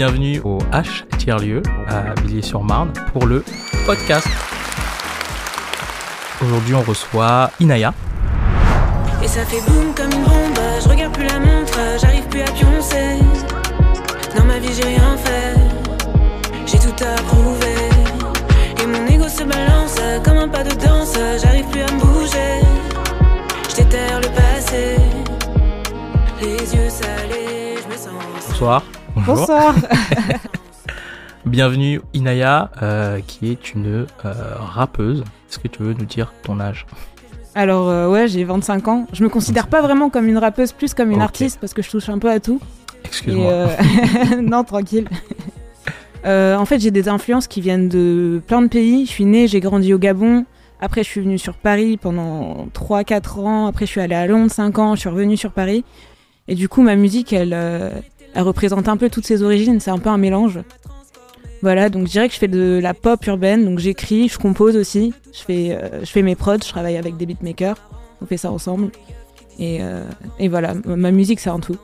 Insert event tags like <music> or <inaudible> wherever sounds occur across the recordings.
bienvenue au H tiers-lieu à Villiers-sur-Marne pour le podcast. Aujourd'hui, on reçoit Inaya. Et ça fait boum comme une bombe, je regarde plus la montre, j'arrive plus à pioncer. Dans ma vie, j'ai rien fait, j'ai tout à prouver. Et mon ego se balance comme un pas de danse, j'arrive plus à me bouger. Je déterre le passé, les yeux salés, je me sens. Bonsoir. Bonjour. Bonsoir. <laughs> Bienvenue Inaya, euh, qui est une euh, rappeuse. Est-ce que tu veux nous dire ton âge? Alors euh, ouais, j'ai 25 ans. Je me considère pas vraiment comme une rappeuse, plus comme une artiste parce que je touche un peu à tout. Excuse-moi. <laughs> non, tranquille. En fait, j'ai des influences qui viennent de plein de pays. Je suis née, j'ai grandi au Gabon. Après, je suis venue sur Paris pendant 3-4 ans. Après, je suis allée à Londres 5 ans. Je suis revenue sur Paris. Et du coup, ma musique, elle, elle représente un peu toutes ces origines. C'est un peu un mélange. Voilà, donc je dirais que je fais de la pop urbaine. Donc j'écris, je compose aussi. Je fais, euh, je fais mes prods. Je travaille avec des beatmakers. On fait ça ensemble. Et, euh, et voilà, ma musique, c'est un tout.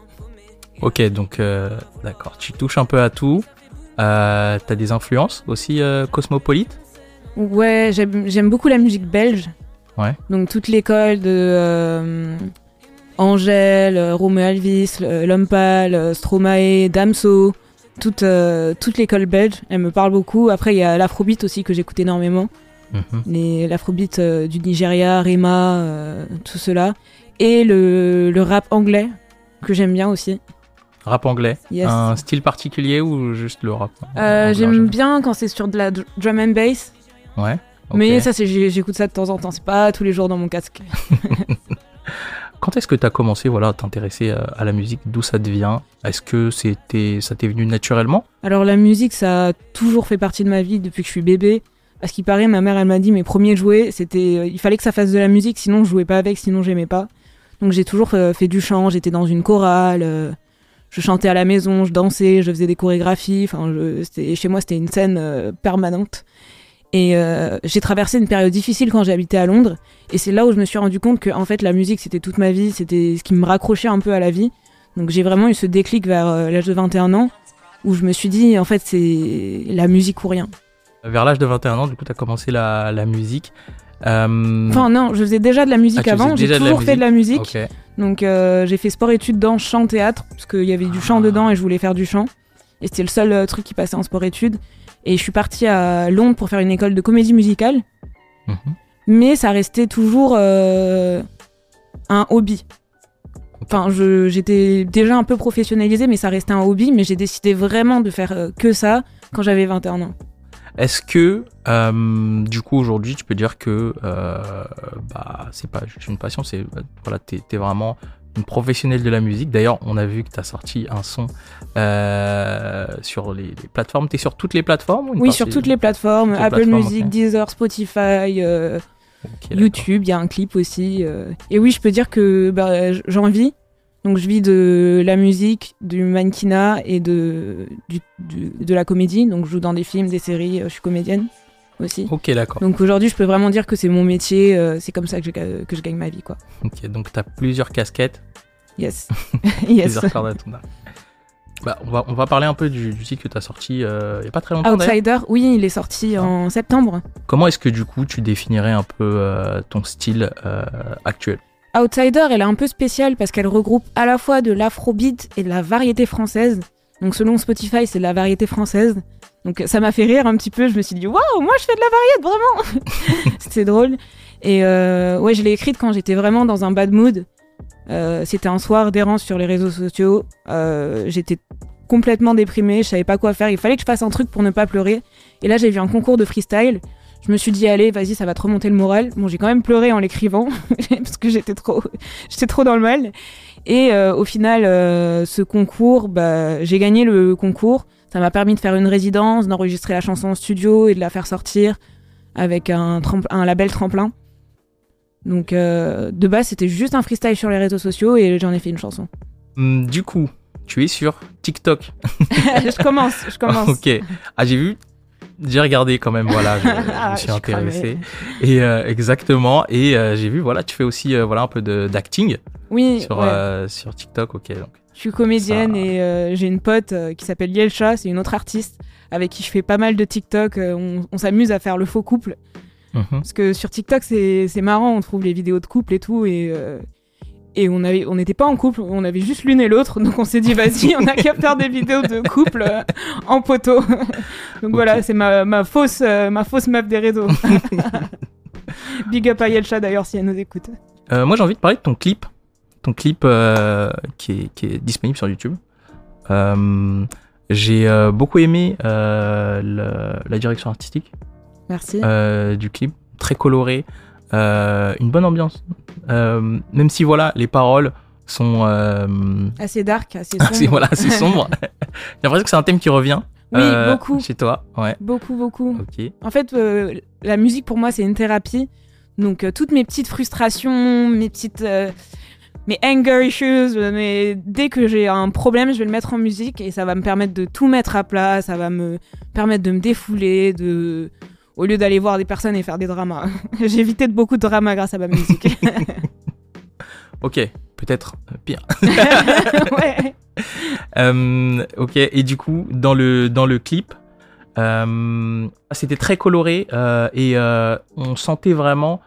Ok, donc euh, d'accord. Tu touches un peu à tout. T'as des influences aussi cosmopolites? Ouais, j'aime beaucoup la musique belge. Ouais. Donc toute l'école de Angèle, euh, Romeo Elvis, euh, L'Homme Pâle, euh, Stromae, Damso, toute, euh, toute l'école belge, elle me parle beaucoup. Après, il y a l'afrobeat aussi que j'écoute énormément. Les- L'afrobeat euh, du Nigeria, Rema, euh, tout cela. Et le, le rap anglais, que j'aime bien aussi. Rap anglais. Yes. Un style particulier ou juste le rap j'aime bien quand c'est sur de la dr- drum and bass. Ouais. Mais ça, j'écoute ça de temps en temps. C'est pas tous les jours dans mon casque. <laughs> <laughs> Quand est-ce que tu as commencé voilà, à t'intéresser à la musique? D'où ça te vient Est-ce que c'était, ça t'est venu naturellement? Alors la musique, ça a toujours fait partie de ma vie depuis que je suis bébé. À ce qui paraît, ma mère, elle m'a dit mes premiers jouets, c'était, euh, il fallait que ça fasse de la musique, sinon je jouais pas avec, sinon j'aimais pas. Donc j'ai toujours euh, fait du chant, j'étais dans une chorale, euh, je chantais à la maison, je dansais, je faisais des chorégraphies. Enfin, je- chez moi, c'était une scène permanente. Et euh, j'ai traversé une période difficile quand j'ai habité à Londres. Et c'est là où je me suis rendu compte que en fait la musique c'était toute ma vie, c'était ce qui me raccrochait un peu à la vie. Donc j'ai vraiment eu ce déclic vers euh, l'âge de 21 ans où je me suis dit en fait c'est la musique ou rien. Vers l'âge de 21 ans, du coup, tu as commencé la, la musique. Euh, Enfin non, je faisais déjà de la Ah, musique faisais avant, j'ai de toujours fait de la musique. Donc j'ai fait sport études dans chant théâtre parce qu'il y avait du chant Ah. dedans et je voulais faire du chant. Et c'était le seul truc qui passait en sport études. Et je suis partie à Londres pour faire une école de comédie musicale, Mhm. mais ça restait toujours euh, un hobby. Enfin, j'étais déjà un peu professionnalisée, mais ça restait un hobby. Mais j'ai décidé vraiment de faire euh, que ça quand j'avais 21 ans. Est-ce que, euh, du coup, aujourd'hui, tu peux dire que euh, bah, c'est pas une passion, c'est voilà, t'es es vraiment une professionnelle de la musique. D'ailleurs, on a vu que tu as sorti un son euh, sur les, les plateformes. Tu es sur toutes les plateformes Oui, sur toutes les plateformes, Toutes les Apple plateformes, Music. Deezer, Spotify, euh. YouTube, il y a un clip aussi. euh. Et oui, je peux dire que bah, j'en vis. Donc je vis de la musique, du mannequinat et de, du- du- de la comédie. Donc je joue dans des films, des séries, je suis comédienne aussi. Ok, d'accord. Donc aujourd'hui, je peux vraiment dire que c'est mon métier, euh, c'est comme ça que je, que je gagne ma vie, quoi. Ok, donc tu as plusieurs casquettes, Yes. <laughs> <laughs> yes. plusieurs cordes à ton arc. Bah, on, va, on va parler un peu du, du titre que tu as sorti euh, il n'y a pas très longtemps. Outsider, oui, il est sorti en septembre. Comment est-ce que du coup tu définirais un peu euh, ton style euh, actuel? Outsider, elle est un peu spéciale parce qu'elle regroupe à la fois de l'afrobeat et de la variété française. Donc selon Spotify, c'est de la variété française. Donc ça m'a fait rire un petit peu. Je me suis dit, waouh, moi je fais de la variété, vraiment <laughs> C'était drôle. Et euh, ouais, je l'ai écrite quand j'étais vraiment dans un bad mood. Euh, C'était un soir d'errance sur les réseaux sociaux. Euh, j'étais complètement déprimée, je savais pas quoi faire. Il fallait que je fasse un truc pour ne pas pleurer. Et là, j'ai vu un concours de freestyle. Je me suis dit, allez, vas-y, ça va te remonter le moral. Bon, j'ai quand même pleuré en l'écrivant, <laughs> parce que j'étais trop, <laughs> j'étais trop dans le mal. Et au final, ce concours, bah, j'ai gagné le concours. Ça m'a permis de faire une résidence, d'enregistrer la chanson en studio et de la faire sortir avec un, label tremplin. Donc, euh, de base, c'était juste un freestyle sur les réseaux sociaux et j'en ai fait une chanson. Hum, Du coup, tu es sur TikTok. <laughs> je commence, je commence. ok. Ah, j'ai vu. J'ai regardé quand même, voilà, je, <laughs> je Ah, me suis je intéressé. Et euh, exactement, et euh, j'ai vu, voilà, tu fais aussi voilà, un peu d'acting Oui, sur, ouais. sur TikTok, ok. Donc. Je suis comédienne Ça- et euh, j'ai une pote euh, qui s'appelle Yelcha, c'est une autre artiste avec qui je fais pas mal de TikTok. euh, on on s'amuse à faire le faux couple. Mhm. Parce que sur TikTok, c'est marrant, on trouve les vidéos de couple et tout. Et, et on avait, on n'était pas en couple, on avait juste l'une et l'autre. Donc on s'est dit, vas-y, on a qu'à faire des vidéos de couple en poteau. <laughs> donc voilà, c'est ma, ma, fausse, ma fausse meuf des réseaux. <laughs> Big up à Yelcha d'ailleurs si elle nous écoute. Moi, j'ai envie de parler de ton clip. Ton clip euh, qui, est, qui est disponible sur YouTube. Euh, j'ai euh, beaucoup aimé le- la direction artistique Merci. du clip. Très coloré. une bonne ambiance. Même si, voilà, les paroles sont Assez dark, assez <laughs> sombre. assez, voilà, assez sombres. <laughs> j'ai l'impression que c'est un thème qui revient Oui, euh, beaucoup. chez toi. Ouais, Beaucoup, beaucoup. ok. En fait, euh, la musique pour moi, c'est une thérapie. Donc, euh, toutes mes petites frustrations, mes petites. Mes anger issues, mais dès que j'ai un problème, je vais le mettre en musique et ça va me permettre de tout mettre à plat, ça va me permettre de me défouler, de. Au lieu d'aller voir des personnes et faire des dramas. <laughs> j'ai évité de beaucoup de dramas grâce à ma musique. <laughs> Ok, peut-être euh, pire. <laughs> ouais. Euh, ok, et du coup, dans le, dans le clip, euh, c'était très coloré euh, et on sentait vraiment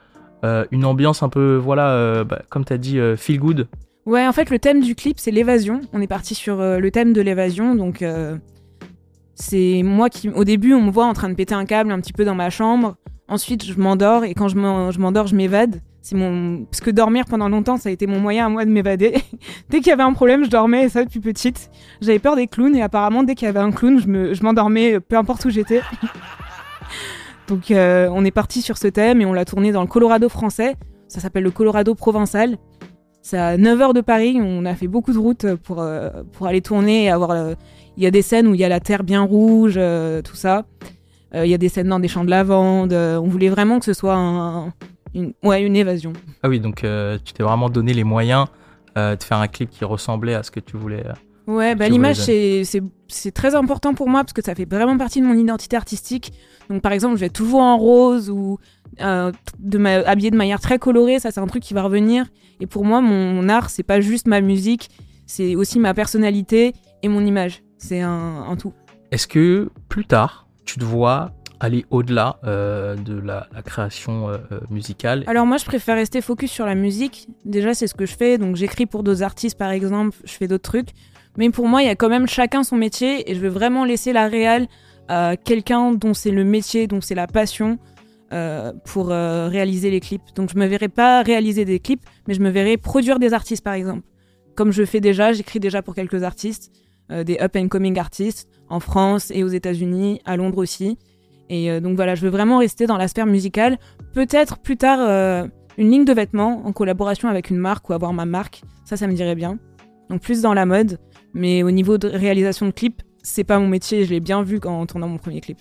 une ambiance un peu, voilà, euh, bah, comme tu as dit, euh, feel good. Ouais, en fait, le thème du clip, c'est l'évasion. On est parti sur euh, le thème de l'évasion. Donc, euh, c'est moi qui, au début, on me voit en train de péter un câble un petit peu dans ma chambre. Ensuite, je m'endors et quand je m'en- je m'endors, je m'évade. C'est mon parce que dormir pendant longtemps, ça a été mon moyen à moi de m'évader. <laughs> dès qu'il y avait un problème, je dormais et ça depuis petite. J'avais peur des clowns et apparemment, dès qu'il y avait un clown, je me- m'endormais, euh, peu importe où j'étais. <laughs> Donc, euh, on est parti sur ce thème et on l'a tourné dans le Colorado français. Ça s'appelle le Colorado provençal. C'est à 9h de Paris, on a fait beaucoup de routes pour, euh, aller tourner et avoir... euh, Il y a des scènes où il y a la terre bien rouge, tout ça. Il y a des scènes dans des champs de lavande. on voulait vraiment que ce soit un- une, ouais, une évasion. Ah oui, donc tu t'es vraiment donné les moyens de faire un clip qui ressemblait à ce que tu voulais. Ouais, bah, l'image, c'est très important pour moi parce que ça fait vraiment partie de mon identité artistique. Donc, par exemple, je vais toujours en rose ou euh, de ma, habillée de manière très colorée. Ça, c'est un truc qui va revenir. Et pour moi, mon art, c'est pas juste ma musique, c'est aussi ma personnalité et mon image. C'est un, un tout. Est-ce que plus tard, tu te vois aller au-delà euh, de la, la création euh, euh, musicale? Alors moi, je préfère rester focus sur la musique. Déjà, c'est ce que je fais. Donc j'écris pour d'autres artistes, par exemple. Je fais d'autres trucs. Mais pour moi, il y a quand même chacun son métier et je veux vraiment laisser la réal à quelqu'un dont c'est le métier, dont c'est la passion euh, pour euh, réaliser les clips. Donc je me verrai pas réaliser des clips, mais je me verrai produire des artistes, par exemple. Comme je fais déjà, j'écris déjà pour quelques artistes, euh, des up and coming artistes en France et aux États-Unis, à Londres aussi. Et euh, donc voilà, je veux vraiment rester dans la sphère musicale. Peut-être plus tard euh, une ligne de vêtements en collaboration avec une marque ou avoir ma marque. Ça, ça me dirait bien. Donc plus dans la mode. Mais au niveau de réalisation de clips, c'est pas mon métier. Je l'ai bien vu quand en tournant mon premier clip.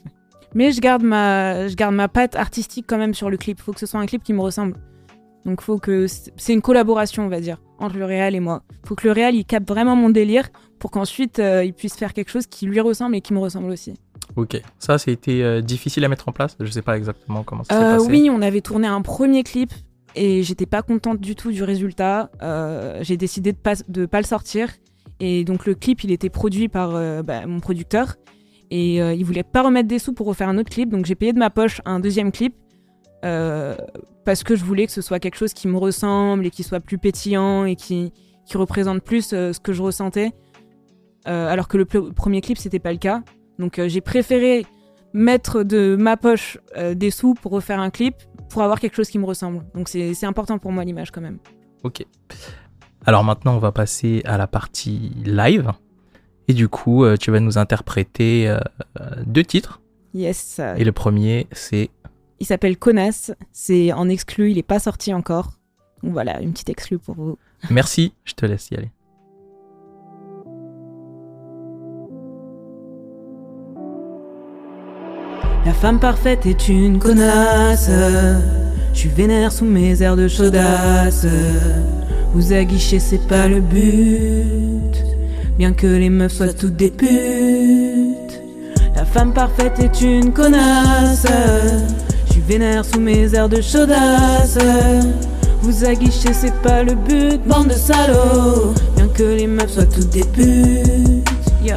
Mais je garde ma, je garde ma patte artistique quand même sur le clip. Faut que ce soit un clip qui me ressemble. Donc faut que c'est une collaboration, on va dire, entre le réal et moi. Faut que le réal il capte vraiment mon délire pour qu'ensuite euh, il puisse faire quelque chose qui lui ressemble et qui me ressemble aussi. Ok, ça, été euh, difficile à mettre en place? Je sais pas exactement comment ça s'est Euh, passé. oui, on avait tourné un premier clip et j'étais pas contente du tout du résultat. Euh, j'ai décidé de pas, de pas le sortir. Et donc le clip, il était produit par euh, bah, mon producteur. Et euh, il voulait pas remettre des sous pour refaire un autre clip. Donc j'ai payé de ma poche un deuxième clip. euh, parce que je voulais que ce soit quelque chose qui me ressemble et qui soit plus pétillant et qui, qui représente plus euh, ce que je ressentais. Alors que le premier clip, c'était pas le cas. Donc j'ai préféré mettre de ma poche des sous pour refaire un clip pour avoir quelque chose qui me ressemble. Donc c'est important pour moi l'image quand même. Ok. Alors maintenant, on va passer à la partie live. Et du coup, euh, tu vas nous interpréter euh, euh, deux titres. Yes. Et le premier, c'est Il s'appelle Connasse. C'est en exclu, il est pas sorti encore. Donc voilà, une petite exclu pour vous. <laughs> Merci, je te laisse y aller. La femme parfaite est une connasse. Je suis vénère sous mes airs de chaudasse. Vous aguichez, c'est pas le but. Bien que les meufs soient toutes des putes. La femme parfaite est une connasse. Je vénère sous mes airs de chaudasse. Vous Vous aguichez, c'est pas le but, bande de salauds. Bien que les meufs soient toutes des putes. Yo.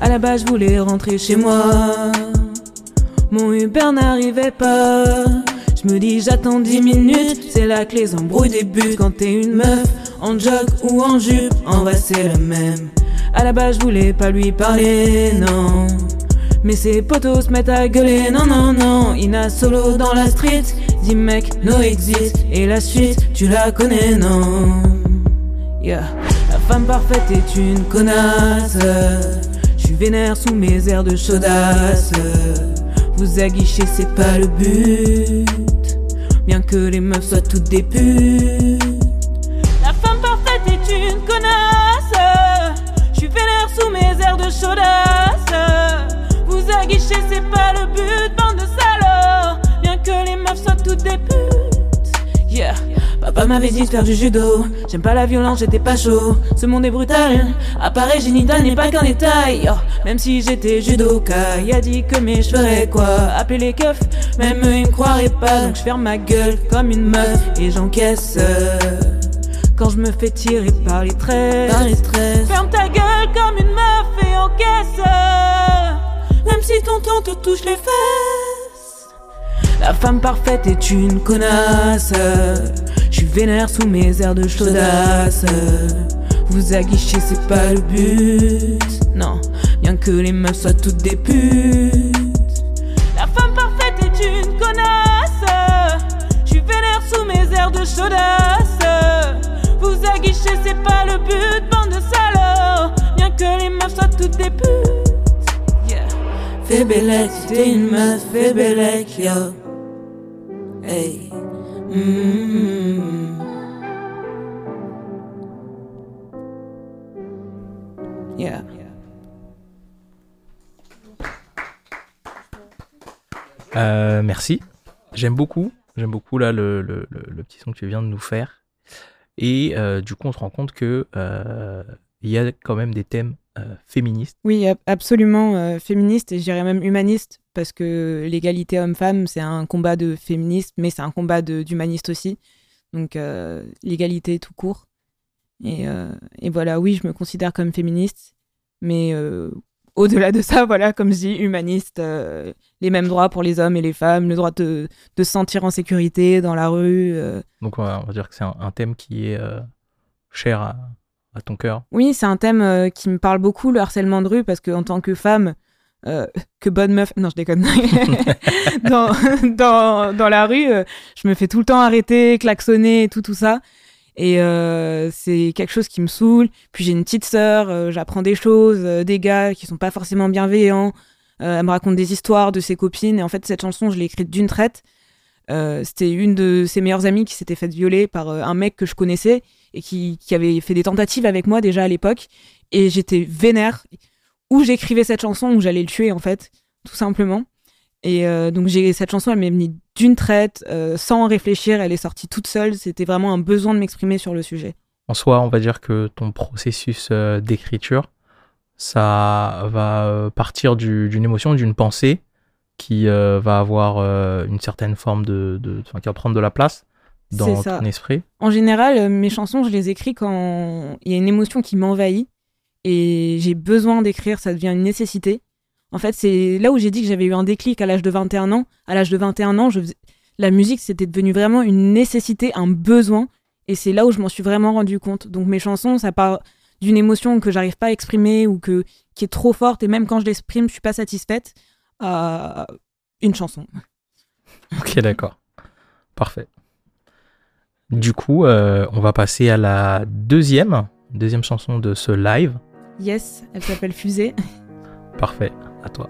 À la base, je voulais rentrer chez moi. Mon Uber n'arrivait pas. Je me dis, j'attends 10 minutes. C'est là que les embrouilles débutent. Quand t'es une meuf, en jog ou en jupe, en vrai, c'est le même. À la base, je voulais pas lui parler, non. Mais ses potos se mettent à gueuler, non, non, non. Ina solo dans la street, dit mec, no exit. Et la suite, tu la connais, non. Yeah. La femme parfaite est une connasse. Je suis vénère sous mes airs de chaudasse. Vous aguichez, c'est pas le but. Bien que les meufs soient toutes des putes. La femme parfaite est une connasse. Je suis vénère sous mes airs de chaudasse. Vous aguichez, c'est pas le but, bande de salauds. Bien que les meufs soient toutes des putes. Papa m'avait dit de faire du judo. J'aime pas la violence, j'étais pas chaud. Ce monde est brutal. Apparaît génital n'est pas qu'un détail. Oh, même si j'étais judoka, il a dit que mes cheveux quoi? Appeler les keufs, même eux ils me croiraient pas. Donc je ferme ma gueule comme une meuf et j'encaisse. Quand je me fais tirer par les traits, par les. Ferme ta gueule comme une meuf et encaisse. Même si tonton te touche les fesses. La femme parfaite est une connasse. Vénère sous mes airs de chaudasse. Vous aguichez, c'est pas le but. Non, bien que les meufs soient toutes des putes. La femme parfaite est une connasse. Je vénère sous mes airs de chaudasse. Vous aguichez, c'est pas le but, bande de salauds. Bien que les meufs soient toutes des putes. Yeah. Fais bellec, t'es une meuf, fais bellec, yo. Hey. Mm. Merci. J'aime beaucoup. J'aime beaucoup là le, petit son que tu viens de nous faire. Et euh, du coup, on se rend compte que euh, il y a quand même des thèmes euh, féministes. Oui, ab- absolument euh, féministe et je dirais même humaniste parce que l'égalité homme-femme, c'est un combat de féministe, mais c'est un combat d'humaniste aussi. Donc euh, l'égalité tout court. Et, euh, voilà, oui, je me considère comme féministe, mais euh, au-delà de ça, voilà, comme je dis, humaniste, euh, les mêmes droits pour les hommes et les femmes, le droit de, de se sentir en sécurité dans la rue. euh. Donc, on va, on va dire que c'est un, un thème qui est euh, cher à, à ton cœur. Oui, c'est un thème qui me parle beaucoup, le harcèlement de rue, parce qu'en tant que femme, que bonne meuf, non, je déconne, <laughs> dans, dans, dans la rue, je me fais tout le temps arrêter, klaxonner, tout, tout ça. Et euh, c'est quelque chose qui me saoule. Puis j'ai une petite sœur, euh, j'apprends des choses, euh, des gars qui sont pas forcément bienveillants. Elle me raconte des histoires de ses copines. Et en fait, cette chanson, je l'ai écrite d'une traite. C'était une de ses meilleures amies qui s'était faite violer par un mec que je connaissais et qui, qui avait fait des tentatives avec moi déjà à l'époque. Et j'étais vénère. Où j'écrivais cette chanson, où j'allais le tuer en fait, tout simplement. Et euh, donc j'ai cette chanson, elle m'est venue d'une traite, euh, sans réfléchir, elle est sortie toute seule. C'était vraiment un besoin de m'exprimer sur le sujet. En soi, on va dire que ton processus euh, d'écriture, ça va euh, partir du- d'une émotion, d'une pensée qui euh, va avoir une certaine forme de, de enfin, qui va prendre de la place dans ton esprit. En général, mes chansons, je les écris quand il y a une émotion qui m'envahit et j'ai besoin d'écrire, ça devient une nécessité. En fait, c'est là où j'ai dit que j'avais eu un déclic à l'âge de 21 ans. À l'âge de 21 ans, je faisais- la musique, c'était devenu vraiment une nécessité, un besoin. Et c'est là où je m'en suis vraiment rendu compte. Donc mes chansons, ça part d'une émotion que j'arrive pas à exprimer ou que, qui est trop forte. Et même quand je l'exprime, je suis pas satisfaite. à une chanson. <laughs> Ok, d'accord. Parfait. Du coup, euh, on va passer à la deuxième, deuxième chanson de ce live. Yes, elle s'appelle Fusée. Parfait. À toi.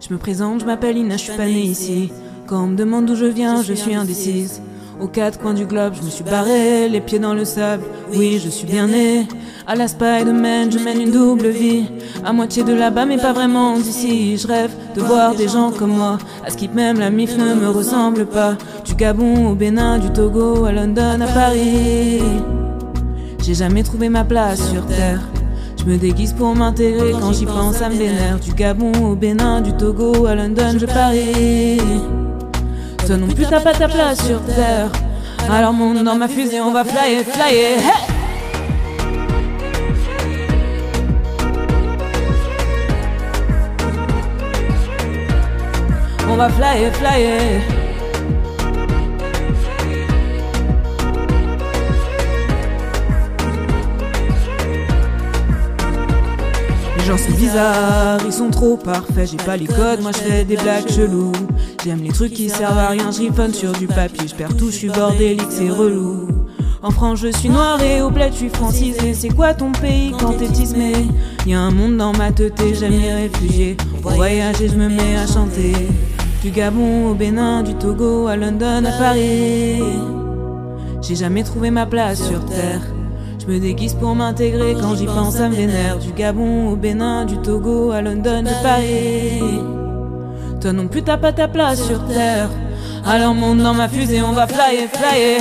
Je me présente, je m'appelle Ina, je suis pas née ici. Quand on me demande d'où je viens, je suis indécise. Aux quatre coins du globe, je me suis barré, les pieds dans le sable. Oui, je suis bien né. À la Spider-Man, je mène une double vie. À moitié de là-bas, mais pas vraiment d'ici. Je rêve de voir des gens comme moi. À Skip, même la MIF ne me ressemble pas. Du Gabon au Bénin, du Togo à London, à Paris. J'ai jamais trouvé ma place sur terre. Je me déguise pour m'intégrer quand j'y pense, ça me vénère. Du Gabon au Bénin, du Togo à London, je parie. Toi non plus t'as pas ta place sur terre. Alors monte dans ma fusée, on va flyer, flyer. On va flyer, flyer. Gens sont bizarres, ils sont trop parfaits. J'ai pas les codes, moi je fais des blagues cheloues. J'aime les trucs qui servent à rien, je sur du papier. Je perds tout, je suis bordélique, c'est relou. En France, je suis noir et au bled, je suis francisé. C'est quoi ton pays quand t'es tismé? Y'a un monde dans ma tête, j'aime les réfugiés. Pour voyager, je me mets à chanter. Du Gabon au Bénin, du Togo à London, à Paris. J'ai jamais trouvé ma place sur terre. Me déguise pour m'intégrer quand j'y pense, ça me vénère. Du Gabon au Bénin, du Togo à London, à Paris. Toi non plus t'as pas ta place sur terre. Alors monte dans ma fusée, on va flyer, flyer.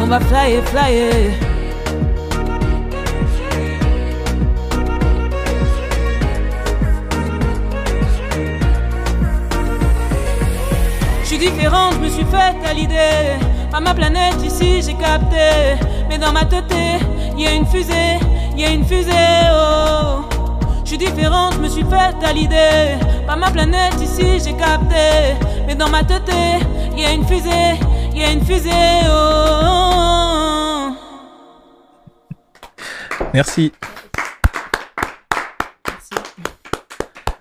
On va flyer, flyer. Différente, je me suis faite à l'idée. Pas ma planète ici, j'ai capté. Mais dans ma tête, y a une fusée, y a une fusée, oh. Je suis différente, je me suis faite à l'idée. Pas ma planète ici, j'ai capté. Mais dans ma tête, y a une fusée, y a une fusée, oh. Merci.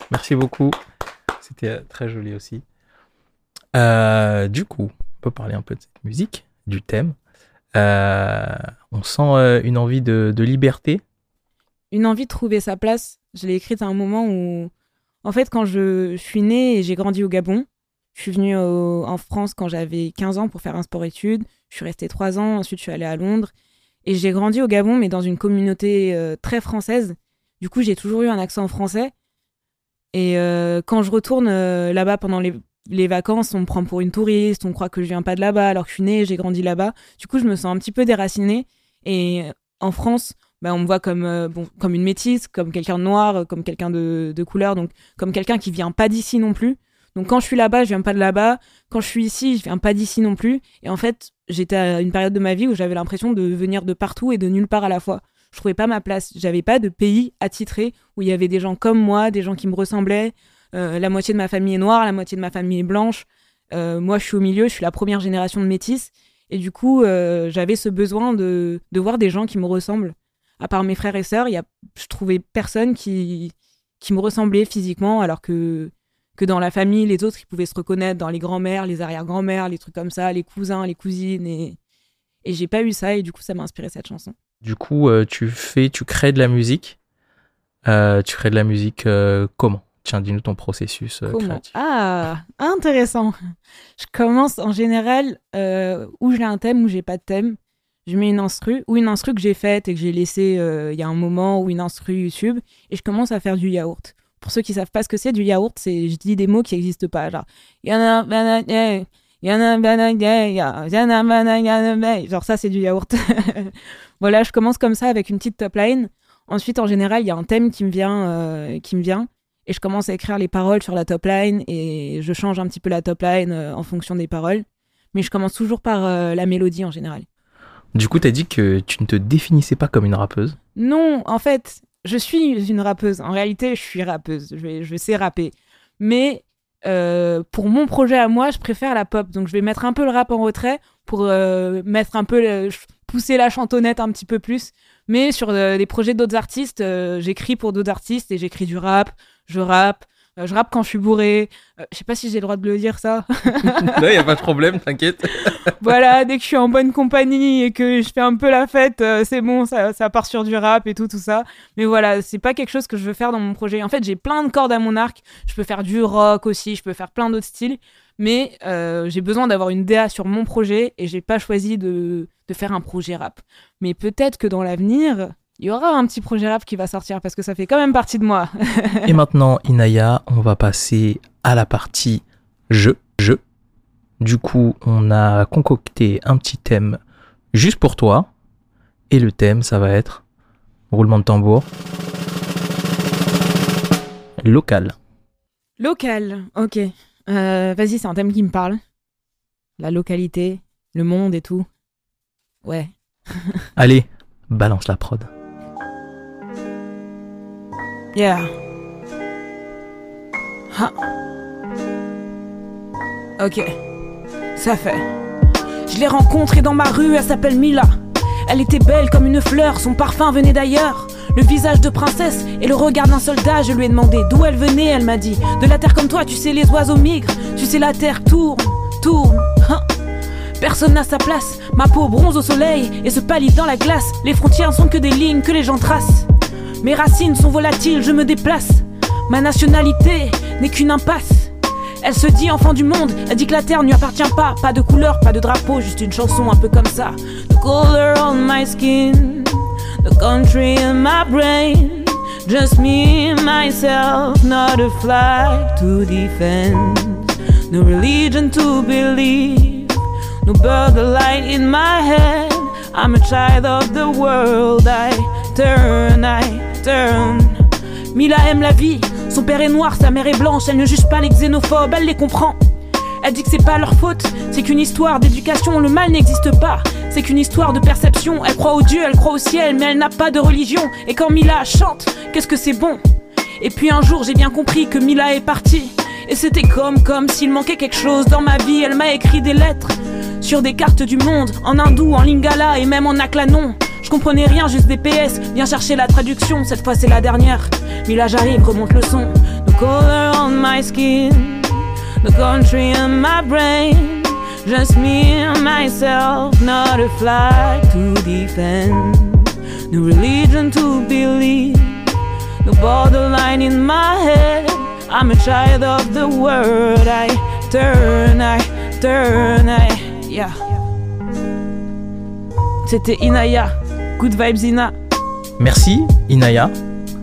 Merci beaucoup. C'était très joli aussi. Euh, du coup, on peut parler un peu de cette musique, du thème. Euh, on sent euh, une envie de, liberté. Une envie de trouver sa place. Je l'ai écrite à un moment où, en fait, quand je, suis née et j'ai grandi au Gabon, je suis venue en France quand j'avais 15 ans pour faire un sport-études. Je suis restée 3 ans, ensuite je suis allée à Londres. Et j'ai grandi au Gabon, mais dans une communauté très française. Du coup, j'ai toujours eu un accent français. Et quand je retourne là-bas pendant les les vacances, on me prend pour une touriste, on croit que je viens pas de là-bas alors que je suis née, j'ai grandi là-bas. Du coup, je me sens un petit peu déracinée. Et en France, bah, on me voit comme, euh, bon, comme une métisse, comme quelqu'un de noir, comme quelqu'un de, couleur, donc comme quelqu'un qui vient pas d'ici non plus. Donc quand je suis là-bas, je viens pas de là-bas. Quand je suis ici, je viens pas d'ici non plus. Et en fait, j'étais à une période de ma vie où j'avais l'impression de venir de partout et de nulle part à la fois. Je trouvais pas ma place. J'avais pas de pays attitré où il y avait des gens comme moi, des gens qui me ressemblaient, euh, la moitié de ma famille est noire, la moitié de ma famille est blanche. Euh, moi, je suis au milieu, je suis la première génération de métis. Et du coup, euh, j'avais ce besoin de, de, voir des gens qui me ressemblent. À part mes frères et sœurs, y a, je trouvais personne qui, qui me ressemblait physiquement, alors que, que dans la famille, les autres, ils pouvaient se reconnaître dans les grands-mères, les arrière-grands-mères, les trucs comme ça, les cousins, les cousines. Et, et j'ai pas eu ça, et du coup, ça m'a inspiré cette chanson. Du coup, tu fais, tu crées de la musique. tu crées de la musique comment? Tiens, dis-nous ton processus euh, créatif. Ah, intéressant. Je commence en général euh, où j'ai un thème, où j'ai pas de thème. Je mets une instru, ou une instru que j'ai faite et que j'ai laissée euh, il y a un moment, ou une instru YouTube, et je commence à faire du yaourt. Pour ceux qui savent pas ce que c'est, du yaourt, c'est je dis des mots qui n'existent pas. Genre, y en a, y en a, genre ça c'est du yaourt. <laughs> voilà, je commence comme ça avec une petite top line. Ensuite, en général, il y a un thème qui me vient, qui me vient et je commence à écrire les paroles sur la top line et je change un petit peu la top line euh, en fonction des paroles. Mais je commence toujours par euh, la mélodie en général. Du coup, tu as dit que tu ne te définissais pas comme une rappeuse Non, en fait, je suis une rappeuse. En réalité, je suis rappeuse. Je, je sais rapper. Mais euh, pour mon projet à moi, je préfère la pop. Donc je vais mettre un peu le rap en retrait pour mettre un peu pousser la chantonnette un petit peu plus. Mais sur des projets d'autres artistes, j'écris pour d'autres artistes et j'écris du rap, je rappe. Euh, je rappe quand je suis bourré. Euh, je sais pas si j'ai le droit de le dire, ça. <laughs> non, il a pas de problème, t'inquiète. <laughs> voilà, dès que je suis en bonne compagnie et que je fais un peu la fête, euh, c'est bon, ça, ça, part sur du rap et tout, tout ça. Mais voilà, c'est pas quelque chose que je veux faire dans mon projet. En fait, j'ai plein de cordes à mon arc. Je peux faire du rock aussi, je peux faire plein d'autres styles. Mais j'ai besoin d'avoir une DA sur mon projet et j'ai pas choisi de, de faire un projet rap. Mais peut-être que dans l'avenir, il y aura un petit projet rap qui va sortir parce que ça fait quand même partie de moi. <laughs> Et maintenant, Inaya, on va passer à la partie jeu, jeu. Du coup, on a concocté un petit thème juste pour toi. Et le thème, ça va être Roulement de tambour. Local. Local, ok. Euh, Vas-y, c'est un thème qui me parle. La localité, le monde et tout. Ouais. <laughs> Allez, balance la prod. Yeah. Ok. Ça fait. Je l'ai rencontrée dans ma rue, elle s'appelle Mila. Elle était belle comme une fleur, son parfum venait d'ailleurs. Le visage de princesse et le regard d'un soldat, je lui ai demandé d'où elle venait, elle m'a dit De la terre comme toi, tu sais, les oiseaux migrent, tu sais, la terre tourne, tourne. Hein. Personne n'a sa place, ma peau bronze au soleil et se pâlit dans la glace. Les frontières ne sont que des lignes que les gens tracent. Mes racines sont volatiles, je me déplace. Ma nationalité n'est qu'une impasse. Elle se dit enfant du monde, elle dit que la terre ne lui appartient pas. Pas de couleur, pas de drapeau, juste une chanson un peu comme ça. The color on my skin, the country in my brain. Just me myself, not a flag to defend. No religion to believe, no light in my head. I'm a child of the world, I turn, I Mila aime la vie, son père est noir, sa mère est blanche, elle ne juge pas les xénophobes, elle les comprend. Elle dit que c'est pas leur faute, c'est qu'une histoire d'éducation, le mal n'existe pas. C'est qu'une histoire de perception, elle croit au Dieu, elle croit au ciel, mais elle n'a pas de religion. Et quand Mila chante, qu'est-ce que c'est bon? Et puis un jour j'ai bien compris que Mila est partie. Et c'était comme, comme s'il manquait quelque chose dans ma vie, elle m'a écrit des lettres. Sur des cartes du monde, en hindou, en lingala et même en aklanon. Je comprenais rien, juste des PS. Viens chercher la traduction, cette fois c'est la dernière. Mais là j'arrive, remonte le son. The color on my skin, the country in my brain. Just me and myself, not a flag to defend. No religion to believe, no borderline in my head. I'm a child of the world. I turn, I turn, I. Yeah. C'était Inaya. Good vibes, Ina. Merci, Inaya.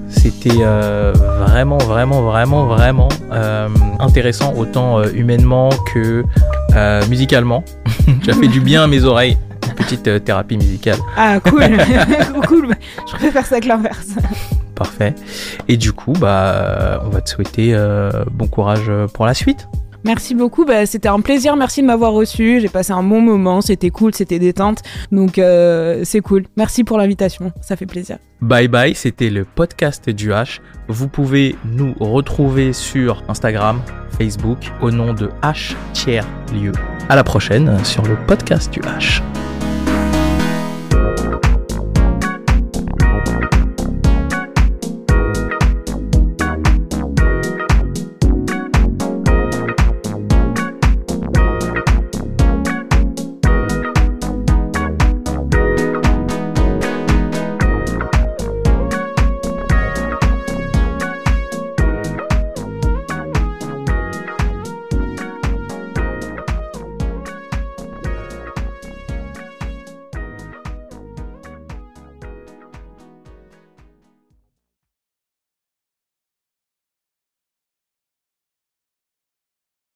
C'était euh, vraiment, vraiment, vraiment, vraiment euh, intéressant, autant euh, humainement que musicalement. <laughs> tu as fait du bien à mes oreilles. Une petite thérapie musicale. Ah, cool. <laughs> <laughs> cool. Je préfère ça que l'inverse. Parfait. Et du coup, bah, on va te souhaiter bon courage pour la suite. Merci beaucoup, bah, c'était un plaisir, merci de m'avoir reçu, j'ai passé un bon moment, c'était cool, c'était détente, donc euh, c'est cool. Merci pour l'invitation, ça fait plaisir. Bye bye, c'était le podcast du H. Vous pouvez nous retrouver sur Instagram, Facebook au nom de H tiers lieu. À la prochaine sur le podcast du H.